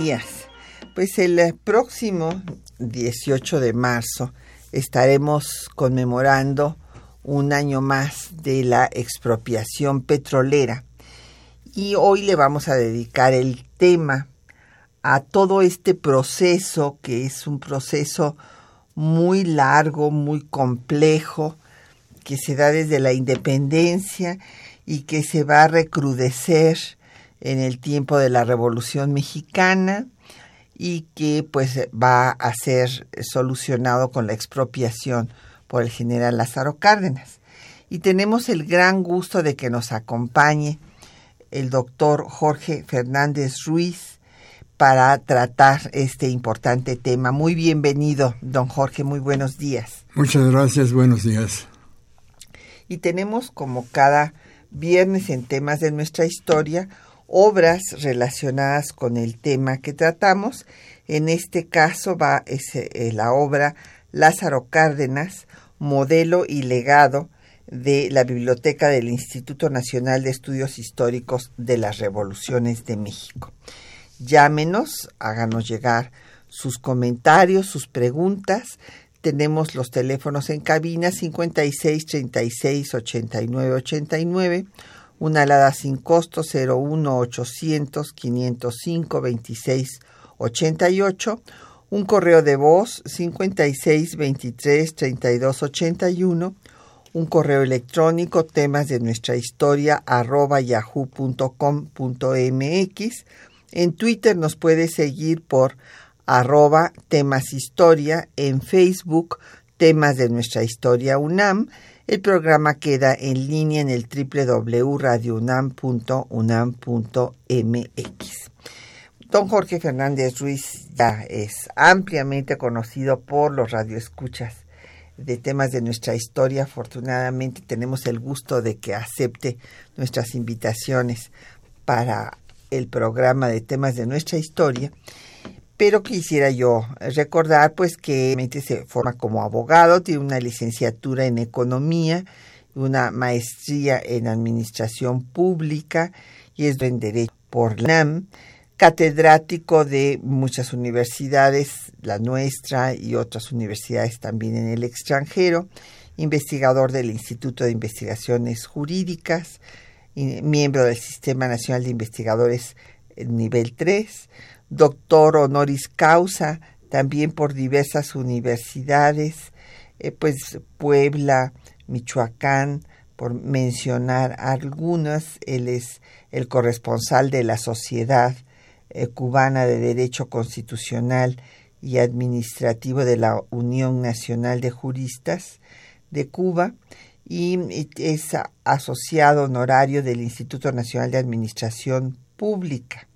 Días. Pues el próximo 18 de marzo estaremos conmemorando un año más de la expropiación petrolera y hoy le vamos a dedicar el tema a todo este proceso que es un proceso muy largo, muy complejo, que se da desde la independencia y que se va a recrudecer en el tiempo de la Revolución Mexicana y que pues va a ser solucionado con la expropiación por el general Lázaro Cárdenas. Y tenemos el gran gusto de que nos acompañe el doctor Jorge Fernández Ruiz para tratar este importante tema. Muy bienvenido, don Jorge, muy buenos días. Muchas gracias, buenos días. Y tenemos como cada viernes en temas de nuestra historia obras relacionadas con el tema que tratamos. En este caso va es, eh, la obra Lázaro Cárdenas, modelo y legado de la Biblioteca del Instituto Nacional de Estudios Históricos de las Revoluciones de México. Llámenos, háganos llegar sus comentarios, sus preguntas. Tenemos los teléfonos en cabina 56 36 89 89, una alada sin costo 01 800 505 26 88, un correo de voz 56 23 32 81 un correo electrónico temas de nuestra historia arroba yahoo.com.mx. En Twitter nos puede seguir por arroba temas historia, en Facebook temas de nuestra historia UNAM. El programa queda en línea en el www.radiounam.unam.mx. Don Jorge Fernández Ruiz ya es ampliamente conocido por los radioescuchas de temas de nuestra historia. Afortunadamente tenemos el gusto de que acepte nuestras invitaciones para el programa de temas de nuestra historia. Pero quisiera yo recordar pues que se forma como abogado, tiene una licenciatura en economía, una maestría en administración pública y es en derecho por la NAM catedrático de muchas universidades, la nuestra y otras universidades también en el extranjero, investigador del Instituto de Investigaciones Jurídicas, miembro del Sistema Nacional de Investigadores nivel 3, doctor honoris causa también por diversas universidades, eh, pues Puebla, Michoacán, por mencionar algunas, él es el corresponsal de la Sociedad eh, cubana de Derecho Constitucional y Administrativo de la Unión Nacional de Juristas de Cuba y es asociado honorario del Instituto Nacional de Administración Pública.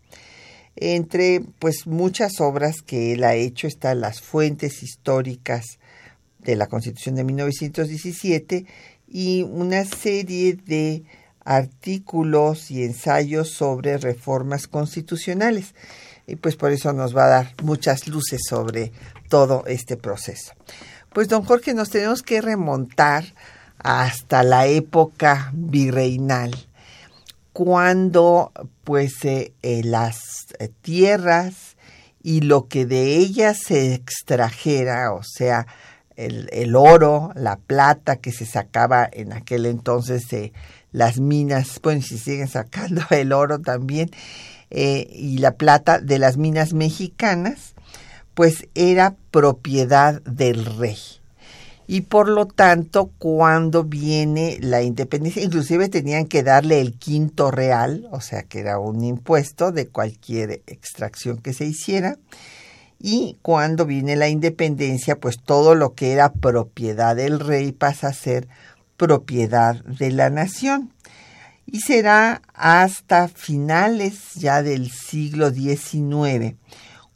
Entre pues muchas obras que él ha hecho están las fuentes históricas de la Constitución de 1917 y una serie de artículos y ensayos sobre reformas constitucionales. Y pues por eso nos va a dar muchas luces sobre todo este proceso. Pues don Jorge, nos tenemos que remontar hasta la época virreinal, cuando pues eh, eh, las eh, tierras y lo que de ellas se extrajera, o sea, el, oro, la plata que se sacaba en aquel entonces las minas, bueno, si siguen sacando el oro también, y la plata de las minas mexicanas, pues era propiedad del rey. Y por lo tanto, cuando viene la independencia, inclusive tenían que darle el quinto real, o sea que era un impuesto de cualquier extracción que se hiciera. y cuando viene la independencia, pues todo lo que era propiedad del rey pasa a ser propiedad de la nación. Y será hasta finales ya del siglo XIX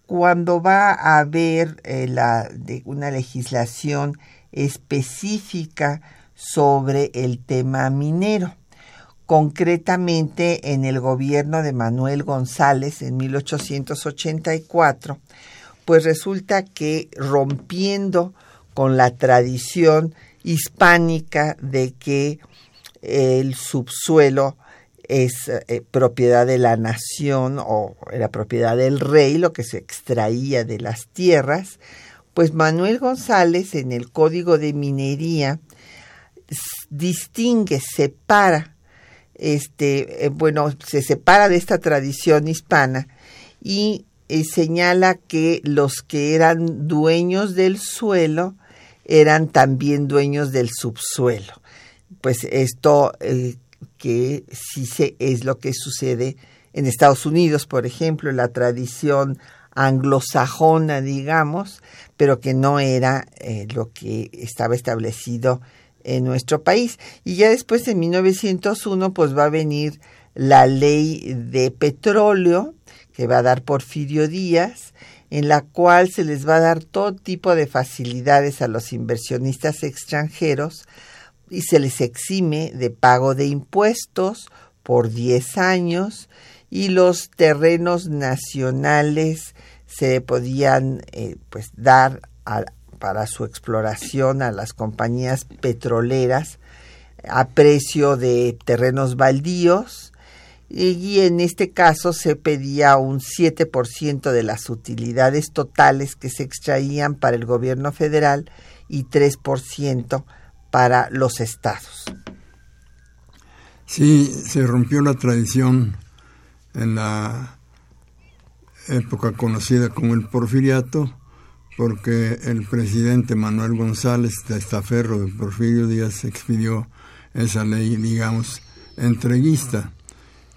cuando va a haber eh, la, de una legislación específica sobre el tema minero. Concretamente en el gobierno de Manuel González en 1884, pues resulta que rompiendo con la tradición hispánica de que el subsuelo es eh, propiedad de la nación o era propiedad del rey, lo que se extraía de las tierras, pues Manuel González en el Código de Minería distingue, separa, este, eh, bueno, se separa de esta tradición hispana y eh, señala que los que eran dueños del suelo eran también dueños del subsuelo. Pues esto que sí se, es lo que sucede en Estados Unidos, por ejemplo, la tradición anglosajona, digamos, pero que no era eh, lo que estaba establecido en nuestro país. Y ya después, en 1901, pues va a venir la ley de petróleo que va a dar Porfirio Díaz, en la cual se les va a dar todo tipo de facilidades a los inversionistas extranjeros y se les exime de pago de impuestos por 10 años y los terrenos nacionales se podían eh, pues dar para su exploración a las compañías petroleras a precio de terrenos baldíos y en este caso se pedía un 7% de las utilidades totales que se extraían para el gobierno federal y 3% para los estados. Sí, se rompió la tradición en la época conocida como el porfiriato, porque el presidente Manuel González de Estaferro de Porfirio Díaz expidió esa ley, digamos, entreguista,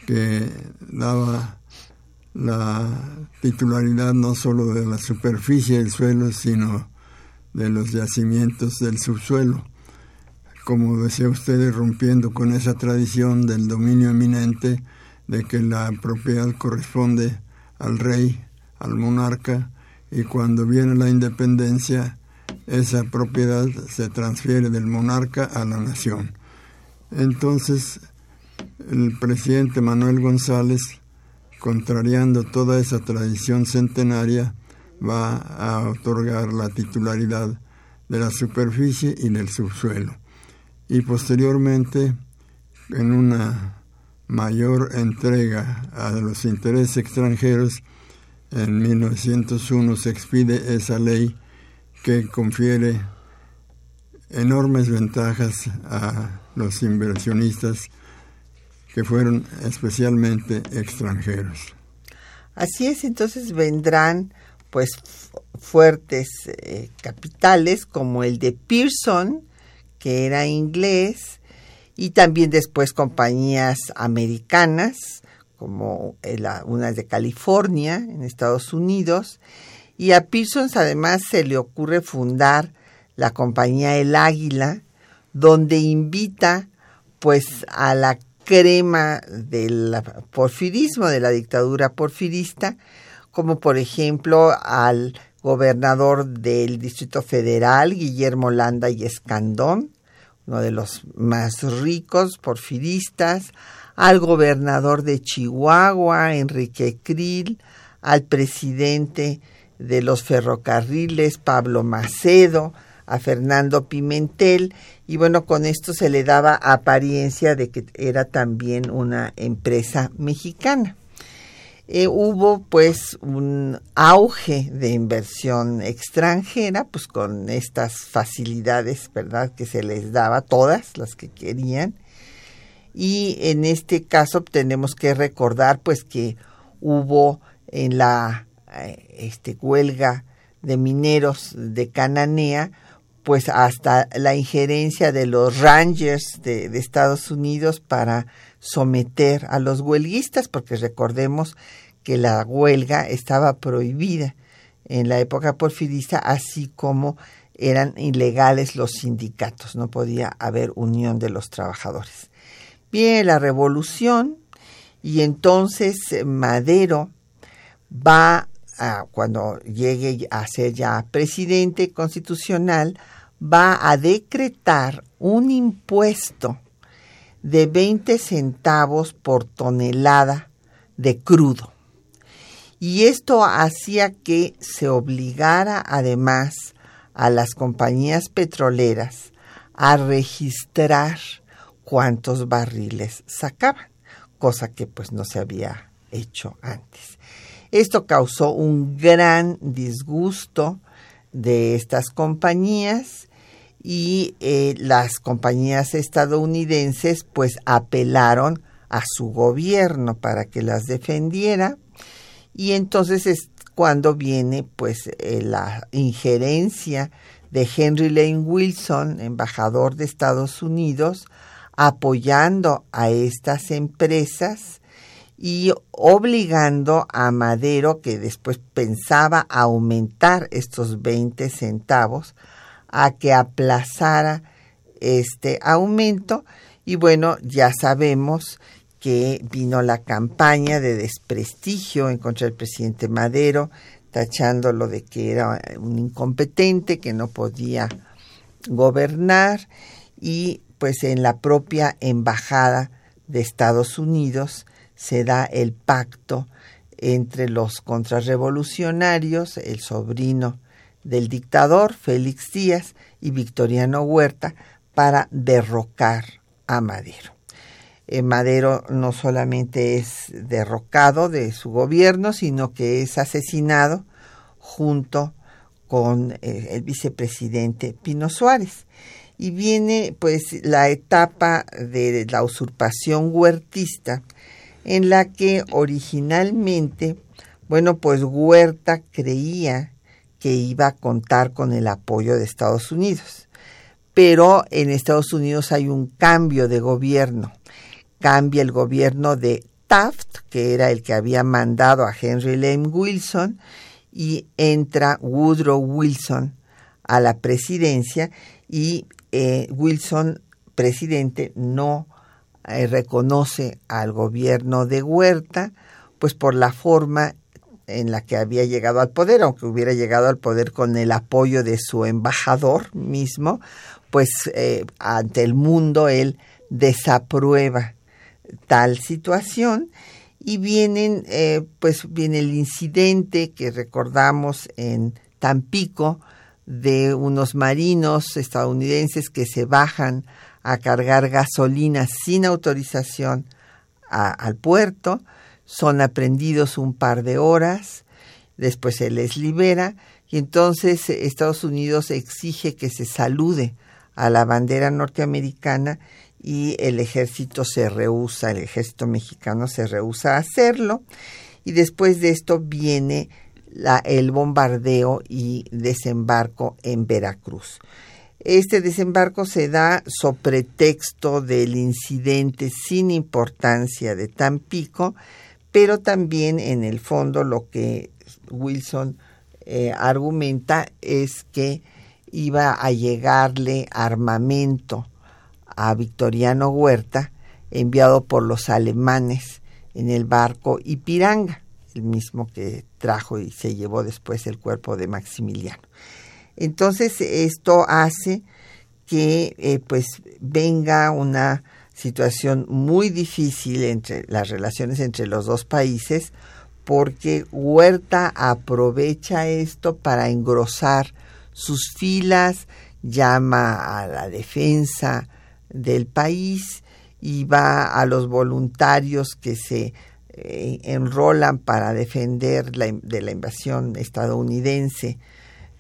que daba la titularidad no solo de la superficie del suelo, sino de los yacimientos del subsuelo. Como decía usted, rompiendo con esa tradición del dominio eminente de que la propiedad corresponde al rey, al monarca, y cuando viene la independencia, esa propiedad se transfiere del monarca a la nación. Entonces, el presidente Manuel González, contrariando toda esa tradición centenaria, va a otorgar la titularidad de la superficie y del subsuelo y posteriormente en una mayor entrega a los intereses extranjeros, en 1901 se expide esa ley que confiere enormes ventajas a los inversionistas que fueron especialmente extranjeros. Así es, entonces vendrán pues fuertes eh, capitales como el de Pearson, que era inglés, y también después compañías americanas, como una de California, en Estados Unidos, y a Pearson además se le ocurre fundar la compañía El Águila, donde invita pues a la crema del porfirismo, de la dictadura porfirista, como por ejemplo al gobernador del Distrito Federal, Guillermo Landa y Escandón, uno de los más ricos porfiristas, al gobernador de Chihuahua, Enrique Krill, al presidente de los ferrocarriles, Pablo Macedo, a Fernando Pimentel, y bueno, con esto se le daba apariencia de que era también una empresa mexicana. Eh, hubo pues un auge de inversión extranjera, pues con estas facilidades, ¿verdad?, que se les daba, todas las que querían. Y en este caso tenemos que recordar pues que hubo en la eh, este, huelga de mineros de Cananea, pues hasta la injerencia de los Rangers de, de Estados Unidos para someter a los huelguistas, porque recordemos que la huelga estaba prohibida en la época porfirista, así como eran ilegales los sindicatos, no podía haber unión de los trabajadores. Viene la revolución y entonces Madero va a, cuando llegue a ser ya presidente constitucional, va a decretar un impuesto de 20 centavos por tonelada de crudo. Y esto hacía que se obligara además a las compañías petroleras a registrar cuántos barriles sacaban, cosa que pues no se había hecho antes. Esto causó un gran disgusto de estas compañías y eh, las compañías estadounidenses pues apelaron a su gobierno para que las defendiera. Y entonces es cuando viene pues eh, la injerencia de Henry Lane Wilson, embajador de Estados Unidos, apoyando a estas empresas y obligando a Madero, que después pensaba aumentar estos 20 centavos, a que aplazara este aumento. Y bueno, ya sabemos que vino la campaña de desprestigio en contra del presidente Madero, tachándolo de que era un incompetente, que no podía gobernar y pues en la propia embajada de Estados Unidos se da el pacto entre los contrarrevolucionarios, el sobrino del dictador Félix Díaz y Victoriano Huerta para derrocar a Madero. Eh, Madero no solamente es derrocado de su gobierno, sino que es asesinado junto con eh, el vicepresidente Pino Suárez. Y viene pues la etapa de la usurpación huertista, en la que originalmente, bueno, pues Huerta creía que iba a contar con el apoyo de Estados Unidos. Pero en Estados Unidos hay un cambio de gobierno cambia el gobierno de Taft, que era el que había mandado a Henry Lane Wilson, y entra Woodrow Wilson a la presidencia y eh, Wilson, presidente, no eh, reconoce al gobierno de Huerta, pues por la forma en la que había llegado al poder, aunque hubiera llegado al poder con el apoyo de su embajador mismo, pues eh, ante el mundo él desaprueba tal situación y vienen, eh, pues viene el incidente que recordamos en Tampico de unos marinos estadounidenses que se bajan a cargar gasolina sin autorización al puerto, son aprendidos un par de horas, después se les libera y entonces Estados Unidos exige que se salude a la bandera norteamericana y el ejército se rehúsa, el ejército mexicano se rehúsa a hacerlo y después de esto viene la, el bombardeo y desembarco en Veracruz. Este desembarco se da sobre texto del incidente sin importancia de Tampico, pero también en el fondo lo que Wilson eh, argumenta es que iba a llegarle armamento a Victoriano Huerta, enviado por los alemanes en el barco Ipiranga, el mismo que trajo y se llevó después el cuerpo de Maximiliano. Entonces esto hace que eh, pues venga una situación muy difícil entre las relaciones entre los dos países porque Huerta aprovecha esto para engrosar sus filas, llama a la defensa del país y va a los voluntarios que se eh, enrolan para defender de la invasión estadounidense.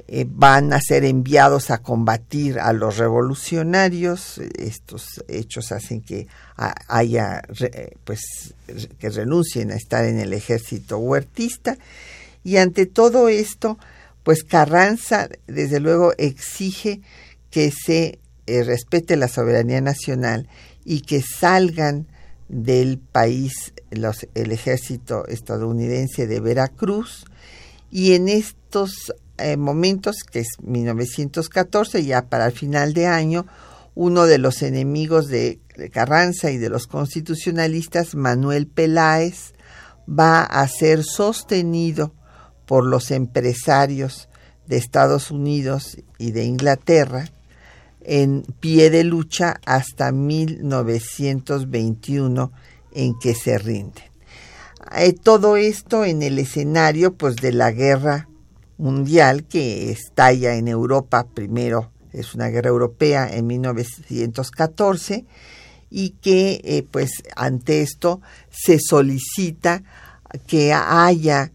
Eh, van a ser enviados a combatir a los revolucionarios. Estos hechos hacen que haya, pues, que renuncien a estar en el ejército huertista. Y ante todo esto, pues Carranza, desde luego, exige que se eh, respete la soberanía nacional y que salgan del país los, el ejército estadounidense de Veracruz Y en estos eh, momentos, que es 1914, ya para el final de año, uno de los enemigos de Carranza y de los constitucionalistas, Manuel Peláez, va a ser sostenido por los empresarios de Estados Unidos y de Inglaterra en pie de lucha hasta 1921 en que se rinden. Eh, todo esto en el escenario pues de la guerra mundial que estalla en Europa. Primero es una guerra europea en 1914 y que eh, pues ante esto se solicita que haya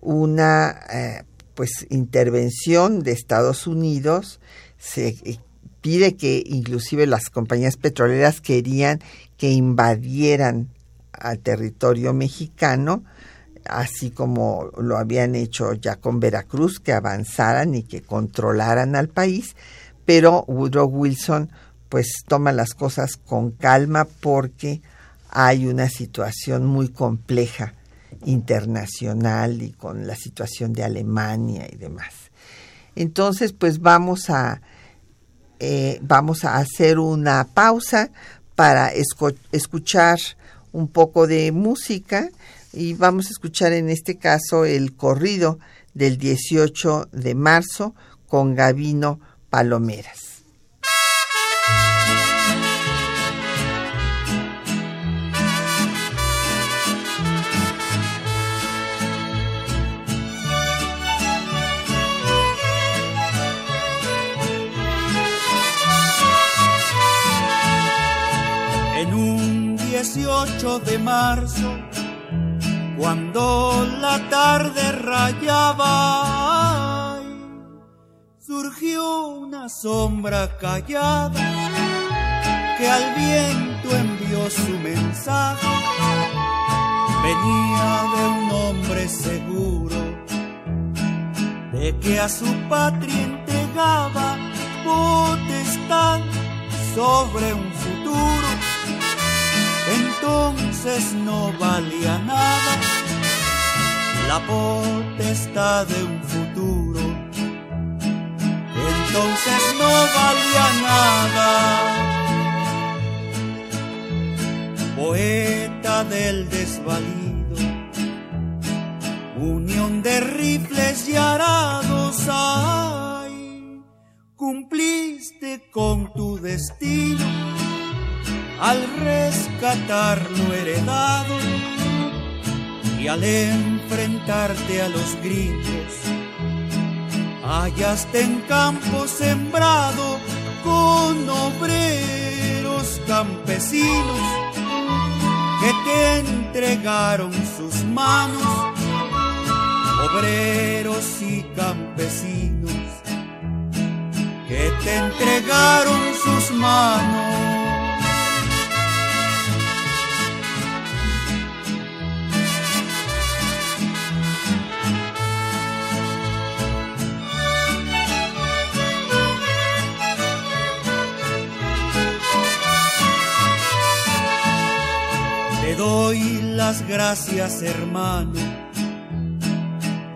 una eh, pues intervención de Estados Unidos. Se pide que inclusive las compañías petroleras querían que invadieran al territorio mexicano, así como lo habían hecho ya con Veracruz, que avanzaran y que controlaran al país, pero Woodrow Wilson pues toma las cosas con calma porque hay una situación muy compleja internacional y con la situación de Alemania y demás. Entonces, pues vamos a eh, vamos a hacer una pausa para escuchar un poco de música y vamos a escuchar en este caso el corrido del 18 de marzo con Gavino Palomeras. de marzo, cuando la tarde rayaba, surgió una sombra callada que al viento envió su mensaje. Venía de un hombre seguro de que a su patria entregaba potestad sobre un entonces no valía nada la potestad de un futuro. Entonces no valía nada. Poeta del desvalido, unión de rifles y arados, ay, cumpliste con tu destino al rescatar lo heredado y al enfrentarte a los gritos, hallaste en campo sembrado con obreros campesinos que te entregaron sus manos, obreros y campesinos que te entregaron sus manos. Doy las gracias, hermano,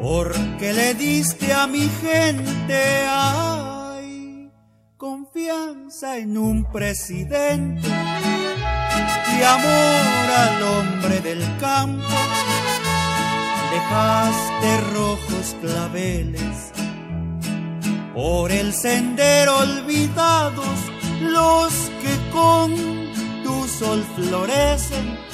porque le diste a mi gente ay, confianza en un presidente y amor al hombre del campo. Dejaste rojos claveles por el sendero olvidados los que con tu sol florecen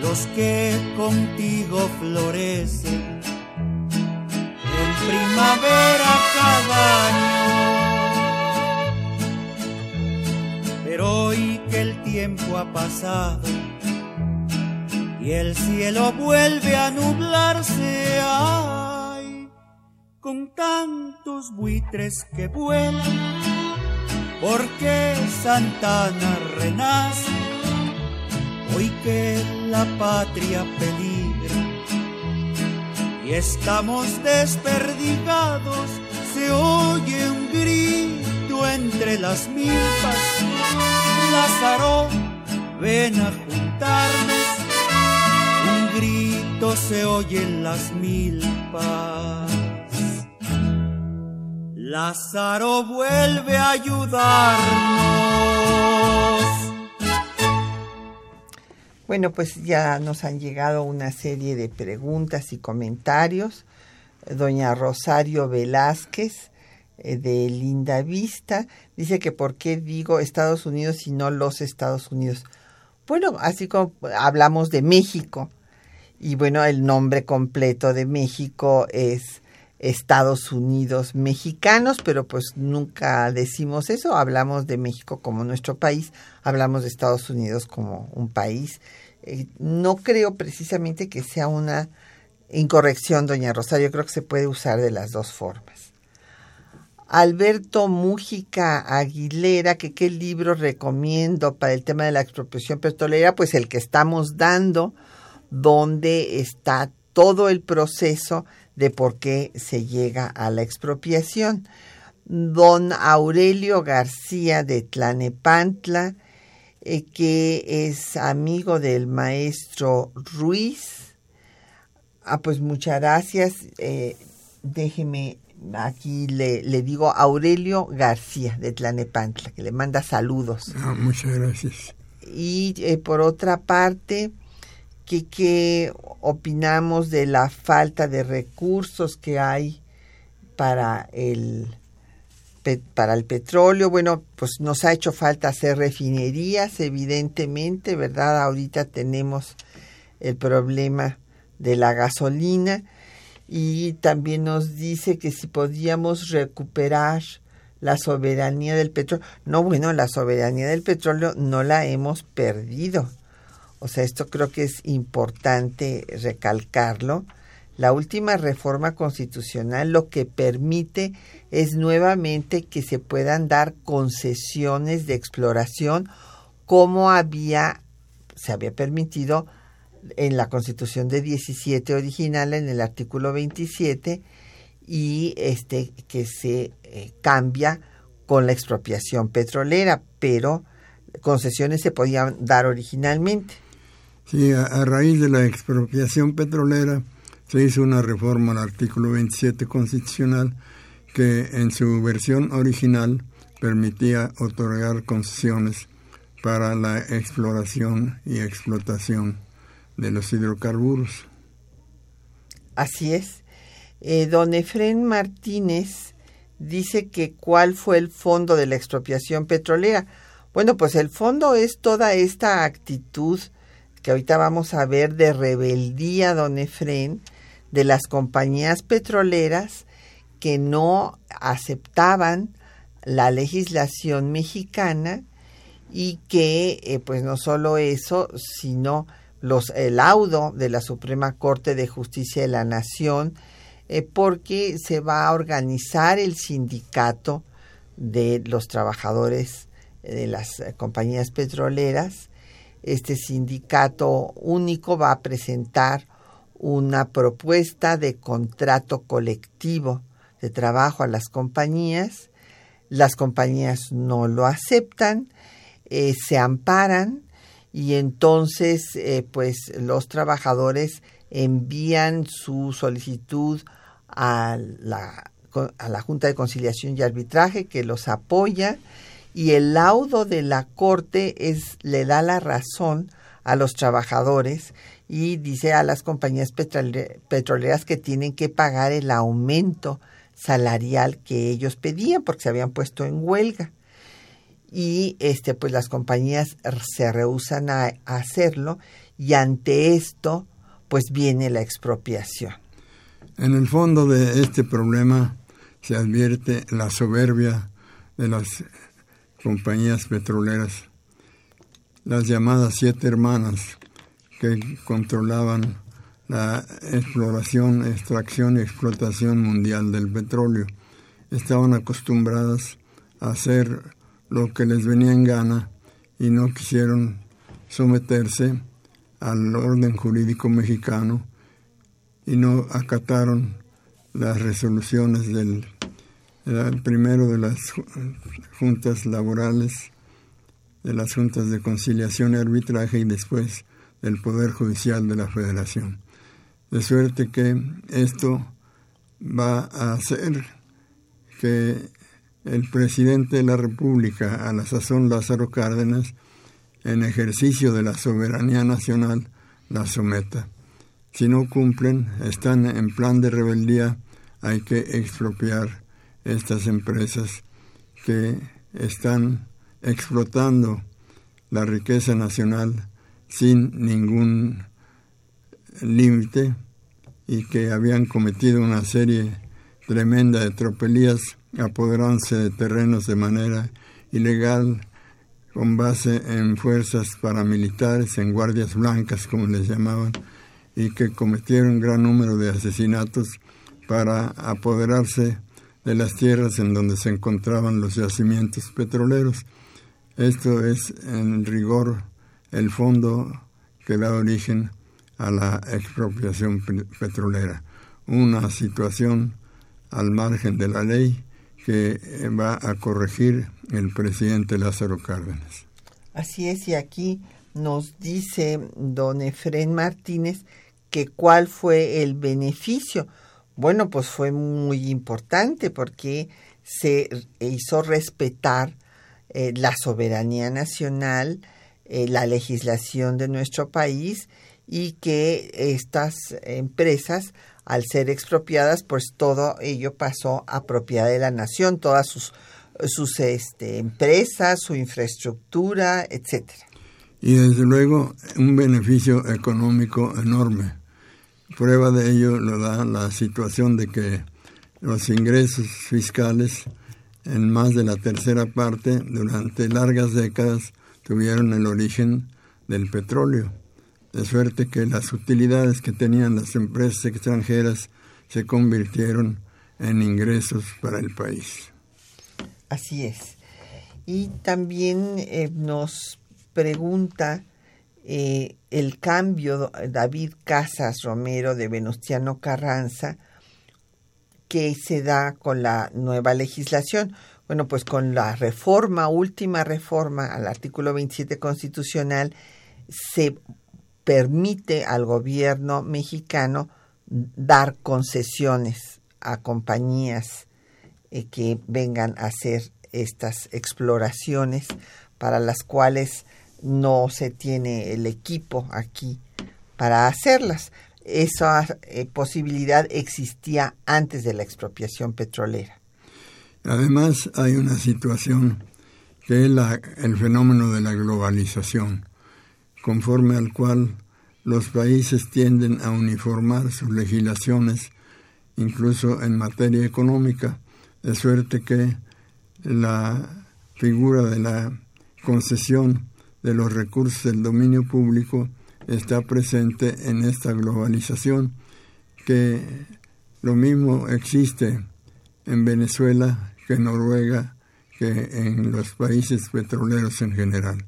los que contigo florecen, en primavera cada año. Pero hoy que el tiempo ha pasado y el cielo vuelve a nublarse, ay, con tantos buitres que vuelan porque Santana renace, hoy que la patria peligra y estamos desperdigados, se oye un grito entre las milpas, Lázaro, ven a juntarnos grito se oyen las milpas. Lázaro vuelve a ayudarnos. Bueno, pues ya nos han llegado una serie de preguntas y comentarios. Doña Rosario Velázquez eh, de Linda Vista dice que por qué digo Estados Unidos y no los Estados Unidos. Bueno, así como hablamos de México y bueno, el nombre completo de México es Estados Unidos mexicanos, pero pues nunca decimos eso, hablamos de México como nuestro país, hablamos de Estados Unidos como un país. Eh, no creo precisamente que sea una incorrección, doña Rosario, creo que se puede usar de las dos formas. Alberto Mújica Aguilera, que qué libro recomiendo para el tema de la expropiación petrolera, pues el que estamos dando, donde está todo el proceso de por qué se llega a la expropiación. Don Aurelio García de Tlanepantla, eh, que es amigo del maestro Ruiz. Ah, pues muchas gracias. Eh, déjeme, aquí le, le, digo Aurelio García de Tlanepantla, que le manda saludos. Ah, muchas gracias. Y eh, por otra parte, que qué opinamos de la falta de recursos que hay para el para el petróleo, bueno, pues nos ha hecho falta hacer refinerías, evidentemente, ¿verdad? Ahorita tenemos el problema de la gasolina y también nos dice que si podíamos recuperar la soberanía del petróleo. No, bueno, la soberanía del petróleo no la hemos perdido. O sea, esto creo que es importante recalcarlo. La última reforma constitucional lo que permite es nuevamente que se puedan dar concesiones de exploración como había se había permitido en la Constitución de 17 original en el artículo 27 y este que se eh, cambia con la expropiación petrolera, pero concesiones se podían dar originalmente. Sí, a, raíz de la expropiación petrolera se hizo una reforma al artículo 27 constitucional que en su versión original permitía otorgar concesiones para la exploración y explotación de los hidrocarburos. Así es. Eh, don Efren Martínez dice que cuál fue el fondo de la expropiación petrolera. Bueno, pues el fondo es toda esta actitud que ahorita vamos a ver de rebeldía, don Efren, de las compañías petroleras que no aceptaban la legislación mexicana y que, eh, pues no solo eso, sino los, el laudo de la Suprema Corte de Justicia de la Nación, eh, porque se va a organizar el sindicato de los trabajadores de las eh, compañías petroleras este sindicato único va a presentar una propuesta de contrato colectivo de trabajo a las compañías. Las compañías no lo aceptan, eh, se amparan y entonces eh, pues los trabajadores envían su solicitud a la, a la Junta de Conciliación y Arbitraje que los apoya y el laudo de la corte es le da la razón a los trabajadores y dice a las compañías petroleras que tienen que pagar el aumento salarial que ellos pedían porque se habían puesto en huelga y este pues las compañías se rehusan a, hacerlo y ante esto pues viene la expropiación. En el fondo de este problema se advierte la soberbia de las compañías petroleras, las llamadas siete hermanas que controlaban la exploración, extracción y explotación mundial del petróleo. Estaban acostumbradas a hacer lo que les venía en gana y no quisieron someterse al orden jurídico mexicano y no acataron las resoluciones del era el primero de las juntas laborales, de las juntas de conciliación y arbitraje y después del Poder Judicial de la Federación. De suerte que esto va a hacer que el presidente de la República, a la sazón Lázaro Cárdenas, en ejercicio de la soberanía nacional, la someta. Si no cumplen, están en plan de rebeldía, hay que expropiar estas empresas que están explotando la riqueza nacional sin ningún límite y que habían cometido una serie tremenda de tropelías apoderándose de terrenos de manera ilegal con base en fuerzas paramilitares, en guardias blancas como les llamaban, y que cometieron gran número de asesinatos para apoderarse de las tierras en donde se encontraban los yacimientos petroleros. Esto es en rigor el fondo que da origen a la expropiación petrolera, una situación al margen de la ley que va a corregir el presidente Lázaro Cárdenas. Así es, y aquí nos dice don Efrén Martínez que cuál fue el beneficio. Bueno, pues fue muy importante porque se hizo respetar eh, la soberanía nacional, eh, la legislación de nuestro país y que estas empresas, al ser expropiadas, pues todo ello pasó a propiedad de la nación, todas sus, sus este, empresas, su infraestructura, etcétera. Y desde luego un beneficio económico enorme. Prueba de ello lo da la situación de que los ingresos fiscales en más de la tercera parte durante largas décadas tuvieron el origen del petróleo de suerte que las utilidades que tenían las empresas extranjeras se convirtieron en ingresos para el país. Así es. Y también eh, nos pregunta eh, el cambio David Casas Romero de Venustiano Carranza que se da con la nueva legislación. Bueno, pues con la reforma, última reforma al artículo 27 constitucional, se permite al gobierno mexicano dar concesiones a compañías eh, que vengan a hacer estas exploraciones para las cuales no se tiene el equipo aquí para hacerlas. Esa eh, posibilidad existía antes de la expropiación petrolera. Además, hay una situación que es el fenómeno de la globalización conforme al cual los países tienden a uniformar sus legislaciones, incluso en materia económica, de suerte que la figura de la concesión de los recursos del dominio público está presente en esta globalización, que lo mismo existe en Venezuela que en Noruega, que en los países petroleros en general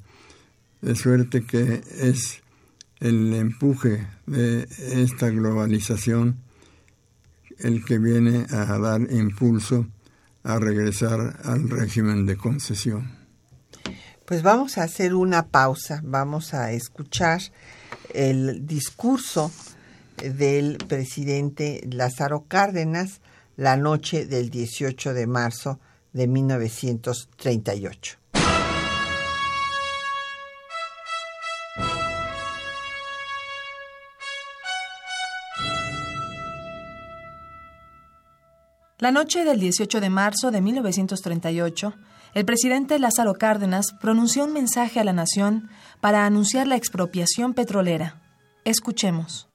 de suerte que es el empuje de esta globalización el que viene a dar impulso a regresar al régimen de concesión. Pues vamos a hacer una pausa, vamos a escuchar el discurso del presidente Lázaro Cárdenas la noche del 18 de marzo de 1938. La noche del 18 de marzo de 1938, el presidente Lázaro Cárdenas pronunció un mensaje a la nación para anunciar la expropiación petrolera. Escuchemos.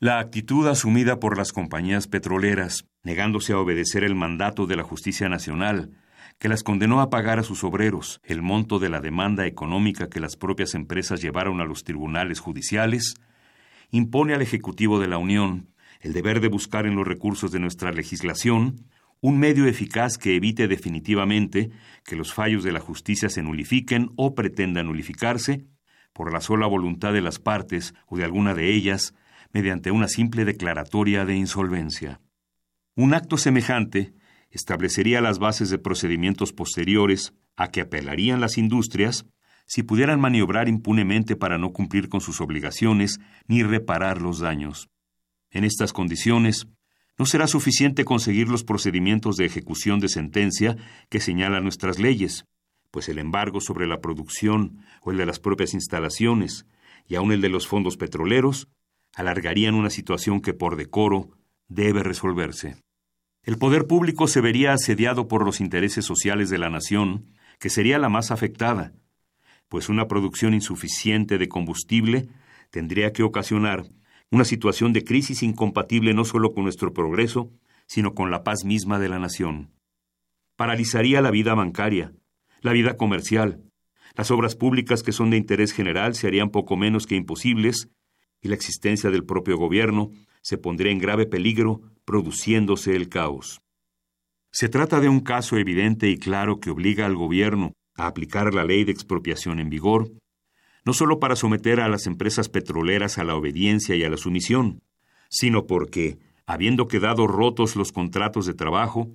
La actitud asumida por las compañías petroleras, negándose a obedecer el mandato de la justicia nacional, que las condenó a pagar a sus obreros el monto de la demanda económica que las propias empresas llevaron a los tribunales judiciales, impone al Ejecutivo de la Unión el deber de buscar en los recursos de nuestra legislación un medio eficaz que evite definitivamente que los fallos de la justicia se nulifiquen o pretendan nulificarse por la sola voluntad de las partes o de alguna de ellas mediante una simple declaratoria de insolvencia. Un acto semejante establecería las bases de procedimientos posteriores a que apelarían las industrias si pudieran maniobrar impunemente para no cumplir con sus obligaciones ni reparar los daños. En estas condiciones, no será suficiente conseguir los procedimientos de ejecución de sentencia que señalan nuestras leyes, pues el embargo sobre la producción o el de las propias instalaciones, y aun el de los fondos petroleros, alargarían una situación que por decoro debe resolverse. El poder público se vería asediado por los intereses sociales de la nación, que sería la más afectada, pues una producción insuficiente de combustible tendría que ocasionar una situación de crisis incompatible no solo con nuestro progreso, sino con la paz misma de la nación. Paralizaría la vida bancaria, la vida comercial, las obras públicas que son de interés general se harían poco menos que imposibles y la existencia del propio gobierno se pondría en grave peligro, produciéndose el caos. Se trata de un caso evidente y claro que obliga al gobierno a aplicar la ley de expropiación en vigor, no solo para someter a las empresas petroleras a la obediencia y a la sumisión, sino porque, habiendo quedado rotos los contratos de trabajo,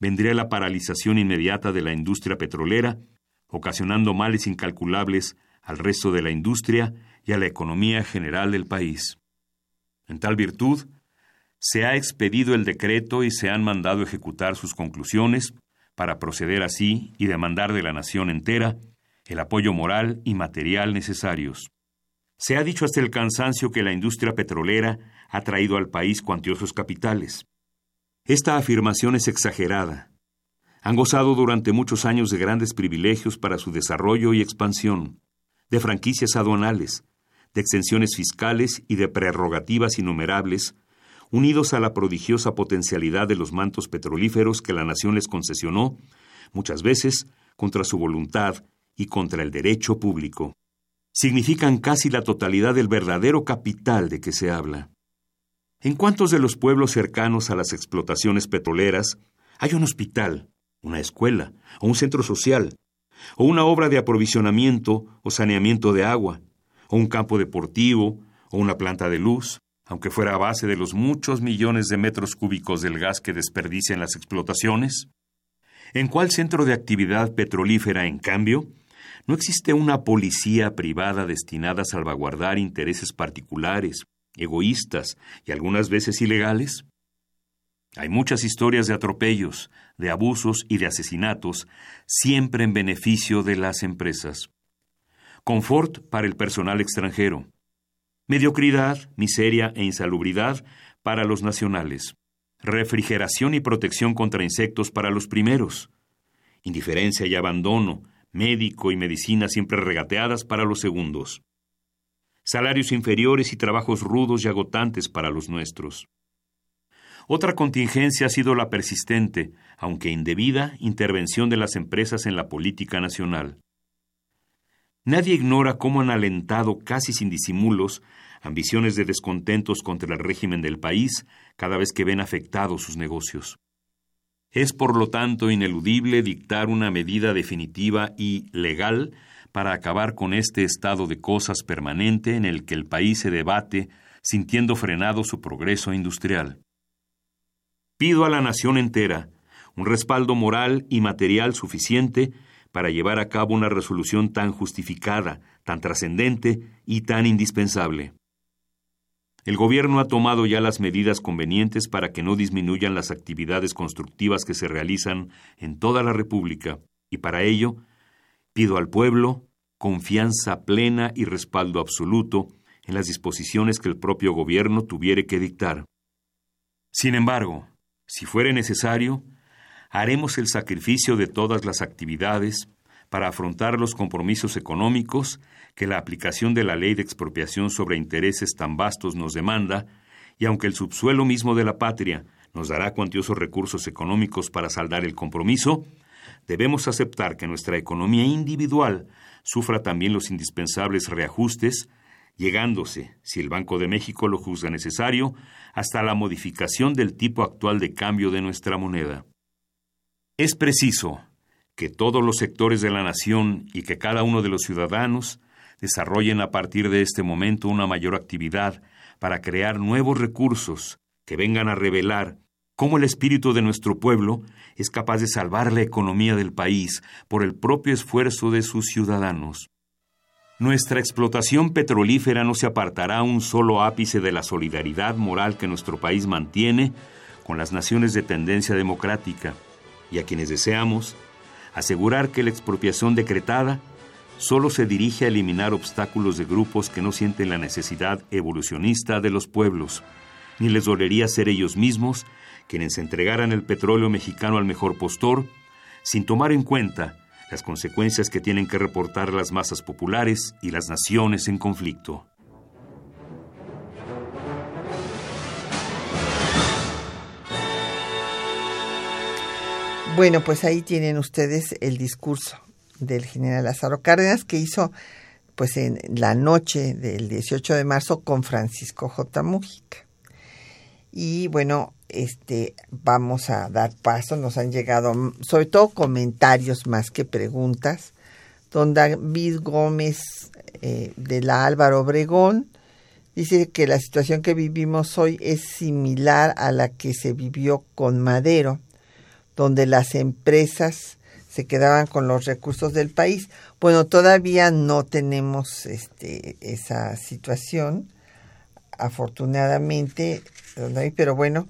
vendría la paralización inmediata de la industria petrolera, ocasionando males incalculables al resto de la industria y a la economía general del país. En tal virtud, se ha expedido el decreto y se han mandado ejecutar sus conclusiones para proceder así y demandar de la nación entera el apoyo moral y material necesarios. Se ha dicho hasta el cansancio que la industria petrolera ha traído al país cuantiosos capitales. Esta afirmación es exagerada. Han gozado durante muchos años de grandes privilegios para su desarrollo y expansión, de franquicias aduanales, de exenciones fiscales y de prerrogativas innumerables, unidos a la prodigiosa potencialidad de los mantos petrolíferos que la nación les concesionó, muchas veces contra su voluntad y contra el derecho público. Significan casi la totalidad del verdadero capital de que se habla. ¿En cuántos de los pueblos cercanos a las explotaciones petroleras hay un hospital, una escuela, o un centro social, o una obra de aprovisionamiento o saneamiento de agua, o un campo deportivo, o una planta de luz, aunque fuera a base de los muchos millones de metros cúbicos del gas que desperdician las explotaciones? ¿En cuál centro de actividad petrolífera, en cambio, no existe una policía privada destinada a salvaguardar intereses particulares, egoístas y algunas veces ilegales? Hay muchas historias de atropellos, de abusos y de asesinatos, siempre en beneficio de las empresas. Confort para el personal extranjero. Mediocridad, miseria e insalubridad para los nacionales. Refrigeración y protección contra insectos para los primeros. Indiferencia y abandono, médico y medicina siempre regateadas para los segundos. Salarios inferiores y trabajos rudos y agotantes para los nuestros. Otra contingencia ha sido la persistente, aunque indebida, intervención de las empresas en la política nacional. Nadie ignora cómo han alentado, casi sin disimulos, ambiciones de descontentos contra el régimen del país cada vez que ven afectados sus negocios. Es por lo tanto ineludible dictar una medida definitiva y legal para acabar con este estado de cosas permanente en el que el país se debate sintiendo frenado su progreso industrial. Pido a la nación entera un respaldo moral y material suficiente para llevar a cabo una resolución tan justificada, tan trascendente y tan indispensable. El Gobierno ha tomado ya las medidas convenientes para que no disminuyan las actividades constructivas que se realizan en toda la República, y para ello pido al pueblo confianza plena y respaldo absoluto en las disposiciones que el propio Gobierno tuviere que dictar. Sin embargo, si fuere necesario, haremos el sacrificio de todas las actividades para afrontar los compromisos económicos que la aplicación de la ley de expropiación sobre intereses tan vastos nos demanda, y aunque el subsuelo mismo de la patria nos dará cuantiosos recursos económicos para saldar el compromiso, debemos aceptar que nuestra economía individual sufra también los indispensables reajustes, llegándose, si el Banco de México lo juzga necesario, hasta la modificación del tipo actual de cambio de nuestra moneda. Es preciso que todos los sectores de la nación y que cada uno de los ciudadanos desarrollen a partir de este momento una mayor actividad para crear nuevos recursos que vengan a revelar cómo el espíritu de nuestro pueblo es capaz de salvar la economía del país por el propio esfuerzo de sus ciudadanos. Nuestra explotación petrolífera no se apartará un solo ápice de la solidaridad moral que nuestro país mantiene con las naciones de tendencia democrática y a quienes deseamos asegurar que la expropiación decretada solo se dirige a eliminar obstáculos de grupos que no sienten la necesidad evolucionista de los pueblos, ni les dolería ser ellos mismos quienes entregaran el petróleo mexicano al mejor postor, sin tomar en cuenta las consecuencias que tienen que reportar las masas populares y las naciones en conflicto. Bueno, pues ahí tienen ustedes el discurso del general Lázaro Cárdenas que hizo pues en la noche del 18 de marzo con Francisco J. Mújica. Y bueno, este vamos a dar paso, nos han llegado sobre todo comentarios más que preguntas. Don David Gómez eh, de la Álvaro Obregón dice que la situación que vivimos hoy es similar a la que se vivió con Madero donde las empresas se quedaban con los recursos del país. Bueno, todavía no tenemos este, esa situación, afortunadamente, pero bueno,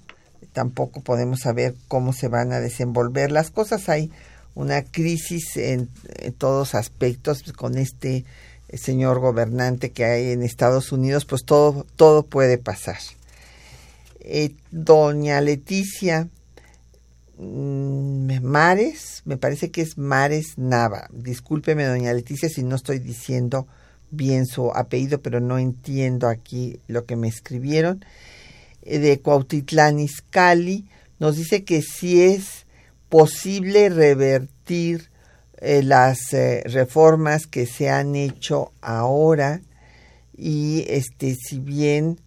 tampoco podemos saber cómo se van a desenvolver las cosas. Hay una crisis en, todos aspectos con este señor gobernante que hay en Estados Unidos, pues todo, todo puede pasar. Eh, doña Leticia Mares, me parece que es Mares Nava. Discúlpeme, doña Leticia, si no estoy diciendo bien su apellido, pero no entiendo aquí lo que me escribieron. Eh, de Cuautitlán Izcalli, nos dice que si es posible revertir eh, las eh, reformas que se han hecho ahora y este si bien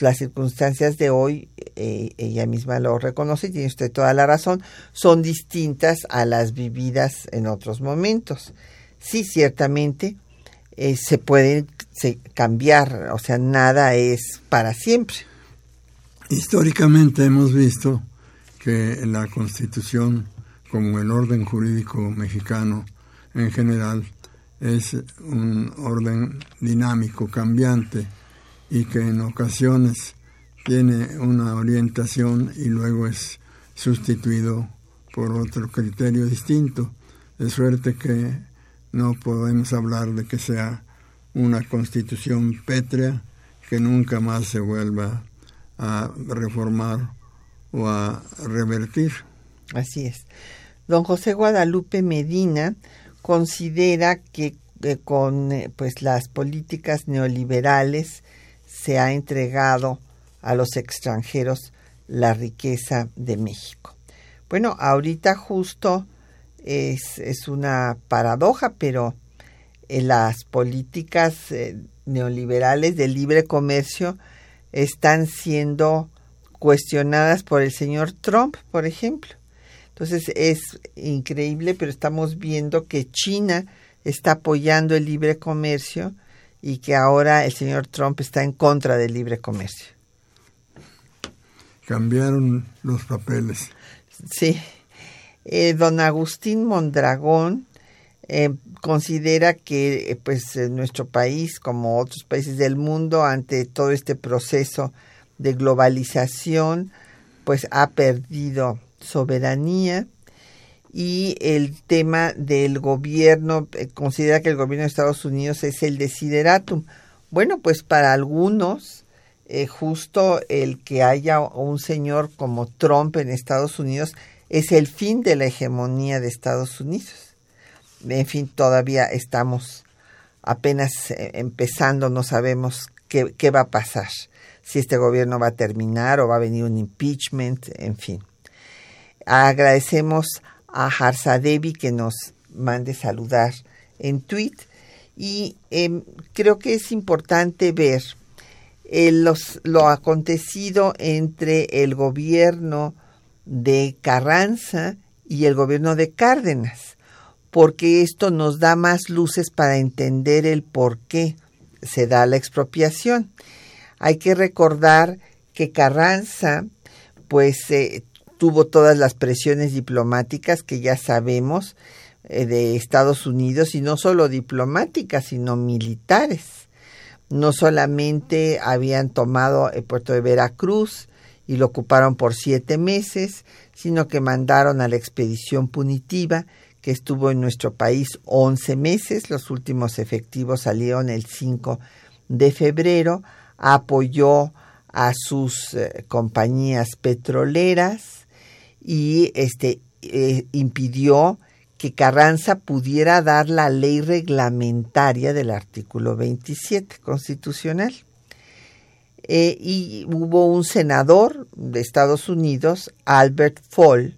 las circunstancias de hoy, eh, ella misma lo reconoce, tiene usted toda la razón, son distintas a las vividas en otros momentos. Sí, ciertamente eh, se puede cambiar, o sea, nada es para siempre. Históricamente hemos visto que la Constitución, como el orden jurídico mexicano en general, es un orden dinámico, cambiante, y que en ocasiones tiene una orientación y luego es sustituido por otro criterio distinto, de suerte que no podemos hablar de que sea una constitución pétrea que nunca más se vuelva a reformar o a revertir. Así es. Don José Guadalupe Medina considera que, que con eh, pues las políticas neoliberales se ha entregado a los extranjeros la riqueza de México. Bueno, ahorita justo es, una paradoja, pero en las políticas eh, neoliberales de libre comercio están siendo cuestionadas por el señor Trump, por ejemplo. Entonces es increíble, pero estamos viendo que China está apoyando el libre comercio y que ahora el señor Trump está en contra del libre comercio. Cambiaron los papeles. Sí. Eh, don Agustín Mondragón eh, considera que eh, pues nuestro país, como otros países del mundo, ante todo este proceso de globalización, pues ha perdido soberanía y el tema del gobierno, eh, considera que el gobierno de Estados Unidos es el desideratum. Bueno, pues para algunos, eh, justo el que haya un señor como Trump en Estados Unidos es el fin de la hegemonía de Estados Unidos. En fin, todavía estamos apenas eh, empezando, no sabemos qué, qué va a pasar, si este gobierno va a terminar o va a venir un impeachment, en fin. Agradecemos a Harsadevi que nos mande saludar en tweet y em, creo que es importante ver eh, los, lo acontecido entre el gobierno de Carranza y el gobierno de Cárdenas, porque esto nos da más luces para entender el por qué se da la expropiación. Hay que recordar que Carranza pues eh, tuvo todas las presiones diplomáticas que ya sabemos, eh, de Estados Unidos y no solo diplomáticas, sino militares. No solamente habían tomado el puerto de Veracruz y lo ocuparon por siete meses, sino que mandaron a la expedición punitiva que estuvo en nuestro país 11 meses. Los últimos efectivos salieron el 5 de febrero. Apoyó a sus eh, compañías petroleras y este eh, impidió que Carranza pudiera dar la ley reglamentaria del artículo 27 constitucional. Eh, y hubo un senador de Estados Unidos, Albert Fall,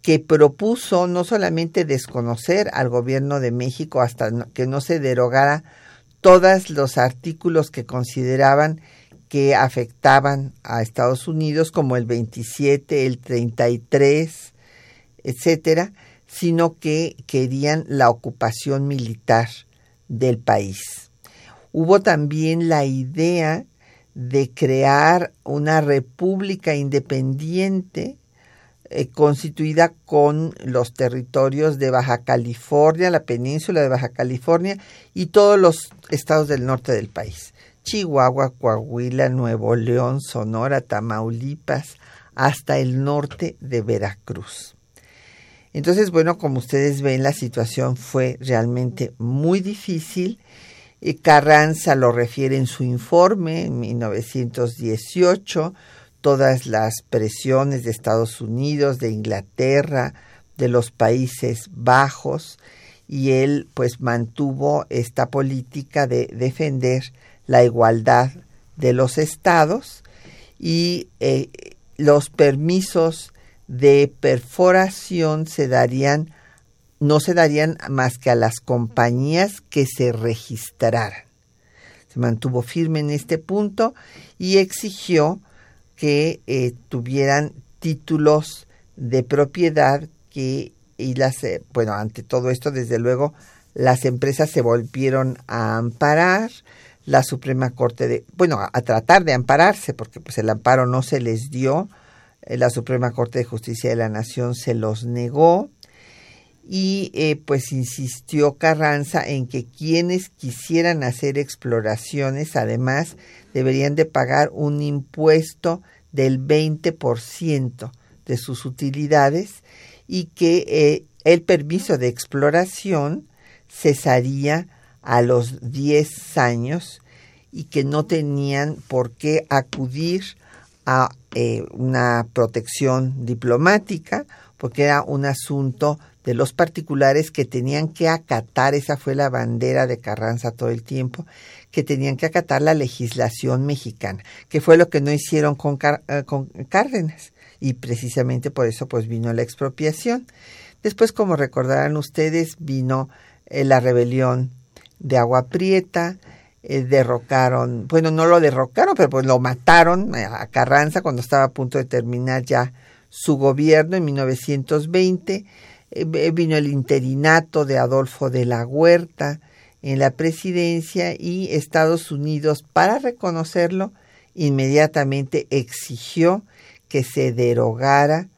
que propuso no solamente desconocer al gobierno de México hasta que no se derogara todos los artículos que consideraban que afectaban a Estados Unidos, como el 27, el 33, etcétera, sino que querían la ocupación militar del país. Hubo también la idea de crear una república independiente eh, constituida con los territorios de Baja California, la península de Baja California y todos los estados del norte del país. Chihuahua, Coahuila, Nuevo León, Sonora, Tamaulipas, hasta el norte de Veracruz. Entonces, bueno, como ustedes ven, la situación fue realmente muy difícil. Y Carranza lo refiere en su informe en 1918 todas las presiones de Estados Unidos, de Inglaterra, de los Países Bajos, y él pues mantuvo esta política de defender la igualdad de los estados y eh, los permisos de perforación se darían no se darían más que a las compañías que se registraran. Se mantuvo firme en este punto y exigió que eh, tuvieran títulos de propiedad que y las eh, bueno ante todo esto desde luego las empresas se volvieron a amparar la Suprema Corte de bueno a, tratar de ampararse porque pues el amparo no se les dio eh, la Suprema Corte de Justicia de la Nación se los negó y pues insistió Carranza en que quienes quisieran hacer exploraciones además deberían de pagar un impuesto del 20% de sus utilidades y que eh, el permiso de exploración cesaría a los 10 años y que no tenían por qué acudir a eh, una protección diplomática porque era un asunto de los particulares que tenían que acatar, esa fue la bandera de Carranza todo el tiempo, que tenían que acatar la legislación mexicana, que fue lo que no hicieron con, eh, Cárdenas. Y precisamente por eso pues vino la expropiación. Después, como recordarán ustedes, vino eh, la rebelión de Agua Prieta, eh, derrocaron, bueno, no lo derrocaron, pero pues lo mataron a Carranza cuando estaba a punto de terminar ya su gobierno en 1920. vino el interinato de Adolfo de la Huerta, en la presidencia y Estados Unidos, para reconocerlo, inmediatamente exigió que se derogara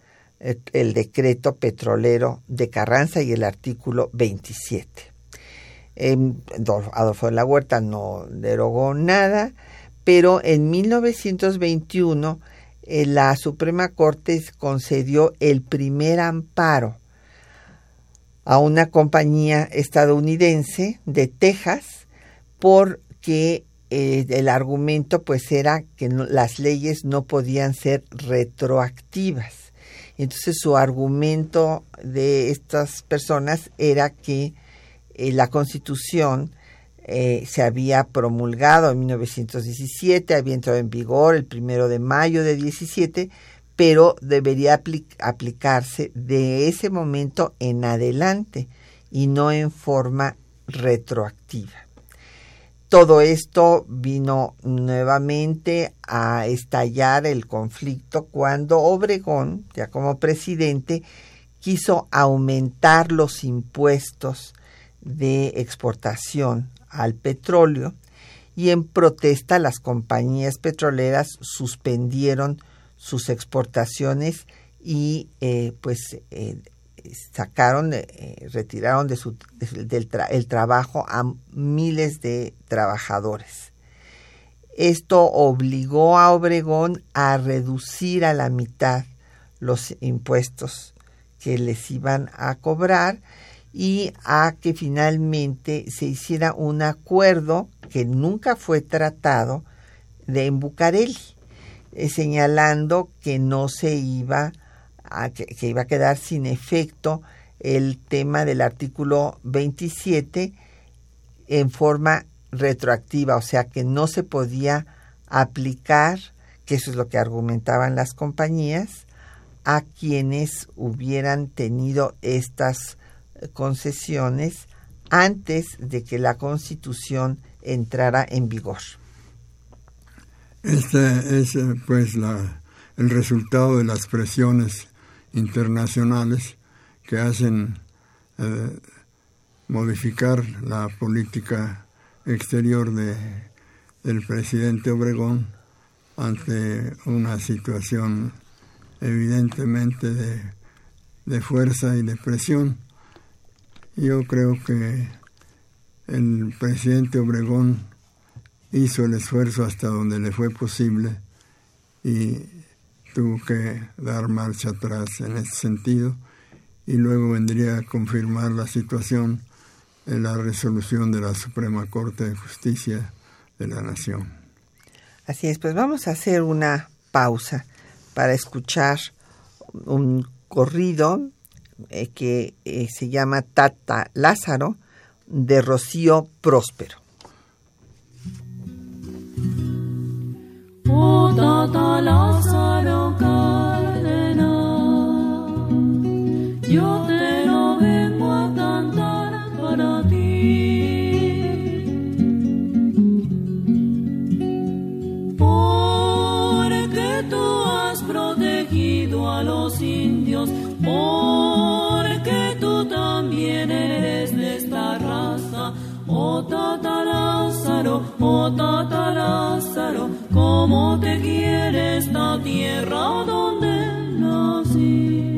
eh, el decreto petrolero de Carranza y el artículo 27. Em, Adolfo de la Huerta no derogó nada, pero en 1921 eh, la Suprema Corte concedió el primer amparo a una compañía estadounidense de Texas porque eh, el argumento pues era que las leyes no podían ser retroactivas. Entonces su argumento de estas personas era que eh, la constitución eh, se había promulgado en 1917, había entrado en vigor el primero de mayo de 17, pero debería aplicarse de ese momento en adelante y no en forma retroactiva. Todo esto vino nuevamente a estallar el conflicto cuando Obregón, ya como presidente, quiso aumentar los impuestos de exportación al petróleo y en protesta las compañías petroleras suspendieron sus exportaciones y eh, pues eh, sacaron, eh, retiraron de su, del el trabajo a miles de trabajadores. Esto obligó a Obregón a reducir a la mitad los impuestos que les iban a cobrar y a que finalmente se hiciera un acuerdo que nunca fue tratado de en Bucareli, eh, señalando que no se iba a, que, iba a quedar sin efecto el tema del artículo 27 en forma retroactiva, o sea que no se podía aplicar, que eso es lo que argumentaban las compañías, a quienes hubieran tenido estas concesiones antes de que la Constitución entrara en vigor. Este es eh, pues la, el resultado de las presiones internacionales que hacen eh, modificar la política exterior de, del presidente Obregón ante una situación evidentemente de, de fuerza y de presión. Yo creo que el presidente Obregón hizo el esfuerzo hasta donde le fue posible y tuvo que dar marcha atrás en ese sentido y luego vendría a confirmar la situación en la resolución de la Suprema Corte de Justicia de la Nación. Así es, pues vamos a hacer una pausa para escuchar un corrido eh, que eh, se llama Tata Lázaro de Rocío Próspero. Oh, Oh Tata cómo te quiere esta tierra donde nací.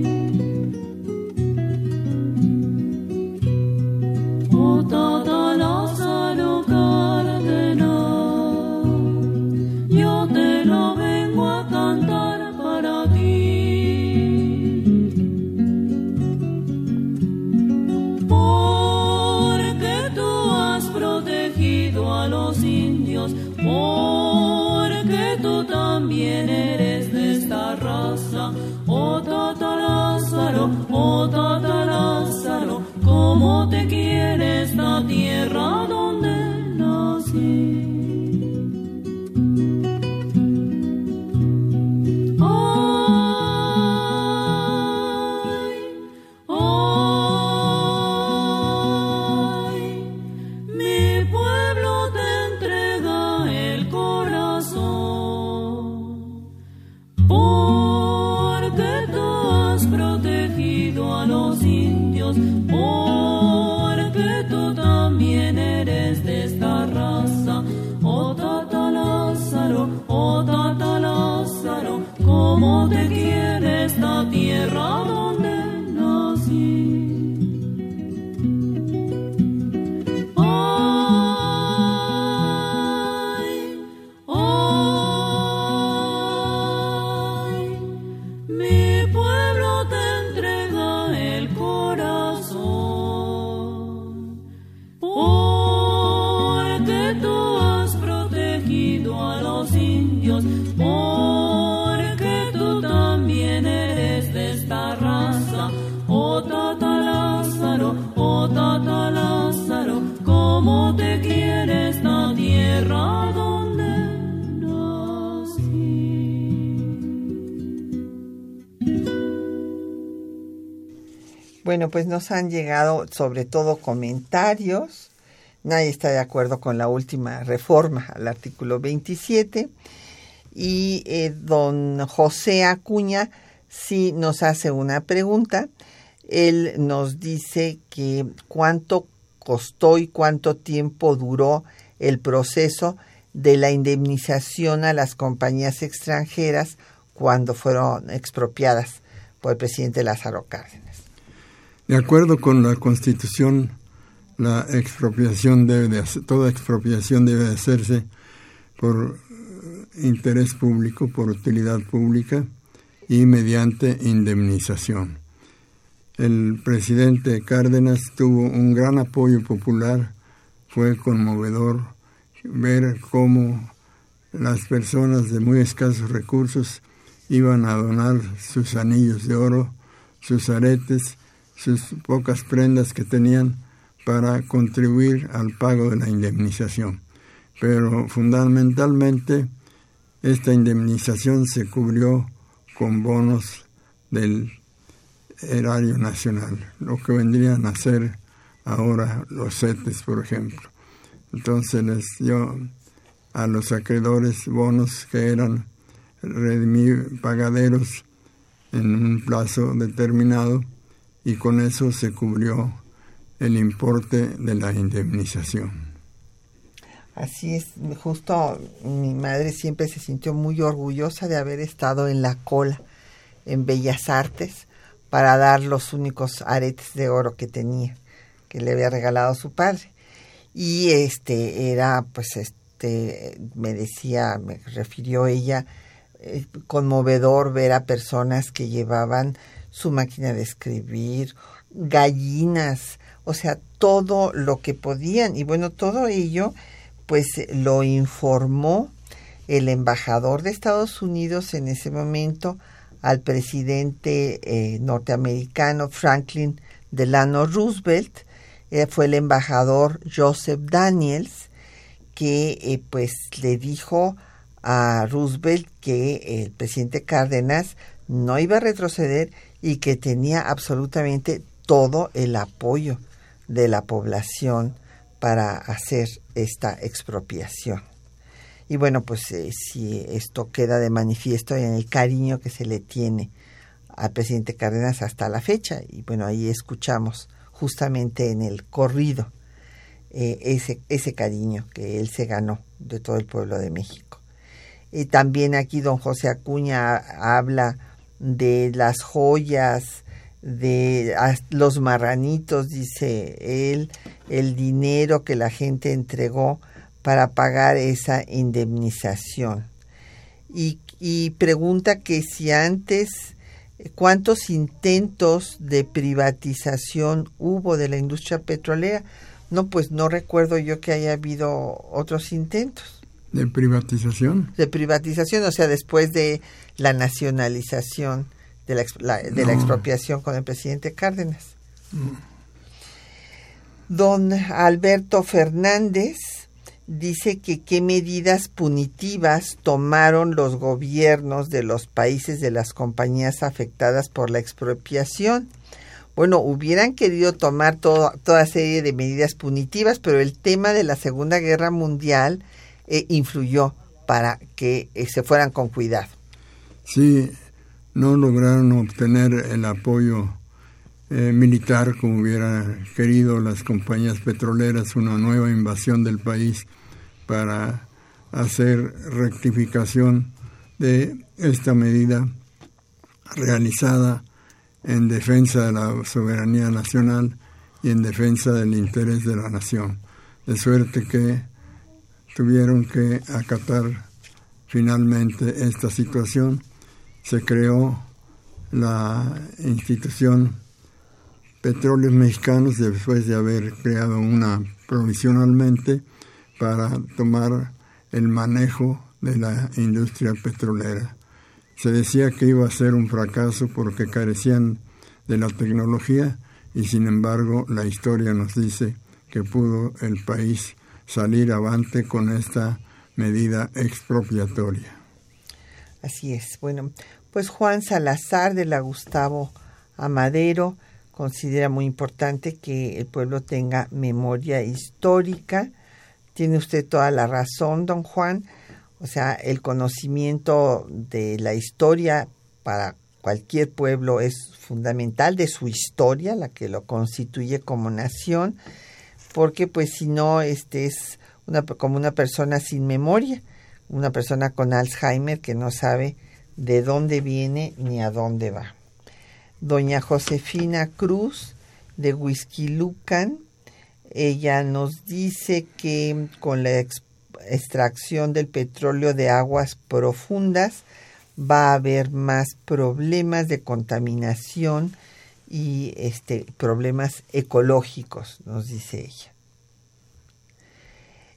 Nos han llegado sobre todo comentarios. Nadie está de acuerdo con la última reforma al artículo 27. Y eh, don José Acuña sí nos hace una pregunta. Él nos dice que cuánto costó y cuánto tiempo duró el proceso de la indemnización a las compañías extranjeras cuando fueron expropiadas por el presidente Lázaro Cárdenas. De acuerdo con la Constitución, la expropiación debe de toda expropiación debe hacerse por interés público, por utilidad pública y mediante indemnización. El presidente Cárdenas tuvo un gran apoyo popular, fue conmovedor ver cómo las personas de muy escasos recursos iban a donar sus anillos de oro, sus aretes, sus pocas prendas que tenían para contribuir al pago de la indemnización. Pero fundamentalmente esta indemnización se cubrió con bonos del erario nacional, lo que vendrían a ser ahora los CETES, por ejemplo. Entonces les dio a los acreedores bonos que eran pagaderos en un plazo determinado y con eso se cubrió el importe de la indemnización. Así es, justo mi madre siempre se sintió muy orgullosa de haber estado en la cola en Bellas Artes para dar los únicos aretes de oro que tenía, que le había regalado su padre. Y este era pues este me decía, me refirió ella, eh, conmovedor ver a personas que llevaban su máquina de escribir, gallinas, o sea, todo lo que podían. Y bueno, todo ello, pues lo informó el embajador de Estados Unidos en ese momento al presidente eh, norteamericano Franklin Delano Roosevelt, eh, fue el embajador Joseph Daniels, que eh, pues le dijo a Roosevelt que el presidente Cárdenas no iba a retroceder y que tenía absolutamente todo el apoyo de la población para hacer esta expropiación. Y bueno, pues eh, si esto queda de manifiesto en el cariño que se le tiene al presidente Cárdenas hasta la fecha, y bueno, ahí escuchamos justamente en el corrido eh, ese, ese cariño que él se ganó de todo el pueblo de México. Y también aquí don José Acuña habla de las joyas, de los marranitos, dice él, el dinero que la gente entregó para pagar esa indemnización. Y, y pregunta que si antes, ¿cuántos intentos de privatización hubo de la industria petrolera? No, pues no recuerdo yo que haya habido otros intentos. ¿De privatización? De privatización, o sea, después de la nacionalización de la, de la expropiación con el presidente Cárdenas. Don Alberto Fernández dice que qué medidas punitivas tomaron los gobiernos de los países de las compañías afectadas por la expropiación bueno, hubieran querido tomar toda serie de medidas punitivas, pero el tema de la Segunda Guerra Mundial eh, influyó para que eh, se fueran con cuidado. Sí, no lograron obtener el apoyo eh, militar como hubieran querido las compañías petroleras, una nueva invasión del país para hacer rectificación de esta medida realizada en defensa de la soberanía nacional y en defensa del interés de la nación. De suerte que tuvieron que acatar finalmente esta situación. Se creó la institución Petróleos Mexicanos después de haber creado una provisionalmente para tomar el manejo de la industria petrolera. Se decía que iba a ser un fracaso porque carecían de la tecnología y sin embargo la historia nos dice que pudo el país salir avante con esta medida expropiatoria. Así es. Bueno, pues Juan Salazar de la Gustavo Amadero considera muy importante que el pueblo tenga memoria histórica. Tiene usted toda la razón, don Juan. O sea, el conocimiento de la historia para cualquier pueblo es fundamental, de su historia, la que lo constituye como nación, porque pues si no, este es una, como una persona sin memoria, una persona con Alzheimer que no sabe de dónde viene ni a dónde va. Doña Josefina Cruz de Whisky Lucan. Ella nos dice que con la extracción del petróleo de aguas profundas va a haber más problemas de contaminación y este, problemas ecológicos, nos dice ella.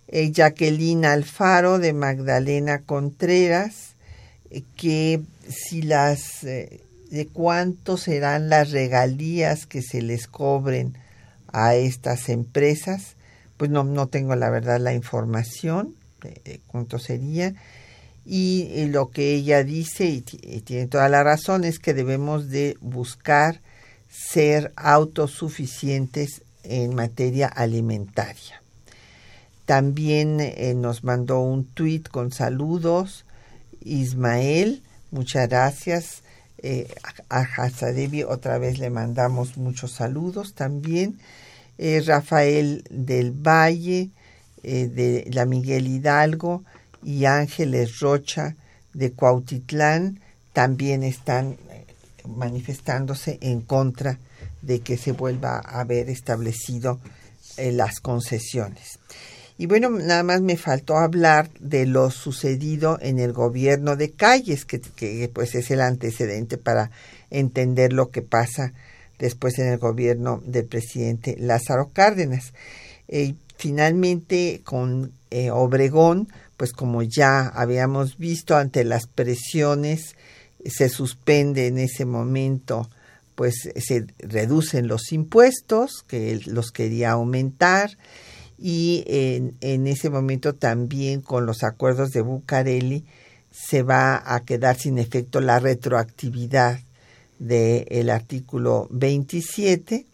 Eh, Jacqueline Alfaro de Magdalena Contreras, que si las eh, de cuánto serán las regalías que se les cobren a estas empresas, pues no, no tengo la verdad la información de, cuánto sería. Y, lo que ella dice, y, tiene toda la razón, es que debemos de buscar ser autosuficientes en materia alimentaria. También eh, nos mandó un tuit con saludos. Ismael, muchas gracias. Eh, a Hasadevi otra vez le mandamos muchos saludos también. Eh, Rafael del Valle, de la Miguel Hidalgo y Ángeles Rocha de Cuautitlán también están manifestándose en contra de que se vuelva a haber establecido las concesiones. Y bueno, nada más me faltó hablar de lo sucedido en el gobierno de Calles, que, pues es el antecedente para entender lo que pasa después en el gobierno del presidente Lázaro Cárdenas. Eh, finalmente, con eh, Obregón, pues como ya habíamos visto ante las presiones, se suspende en ese momento, pues se reducen los impuestos, que él los quería aumentar, y en, ese momento también con los acuerdos de Bucareli se va a quedar sin efecto la retroactividad del artículo 27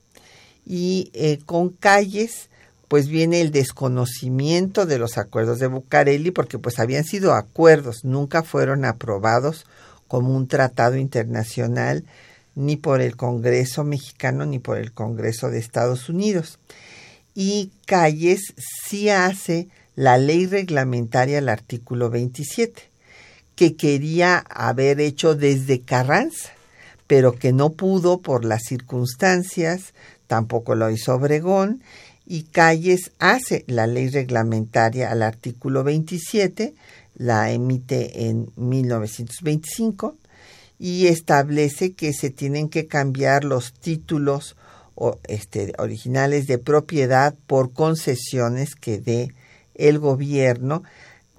y eh, con calles pues viene el desconocimiento de los acuerdos de Bucareli porque pues habían sido acuerdos, nunca fueron aprobados como un tratado internacional ni por el Congreso mexicano ni por el Congreso de Estados Unidos y Calles sí hace la ley reglamentaria al artículo 27, que quería haber hecho desde Carranza, pero que no pudo por las circunstancias, tampoco lo hizo Obregón, y Calles hace la ley reglamentaria al artículo 27, la emite en 1925 y establece que se tienen que cambiar los títulos este, originales de propiedad por concesiones que dé el gobierno,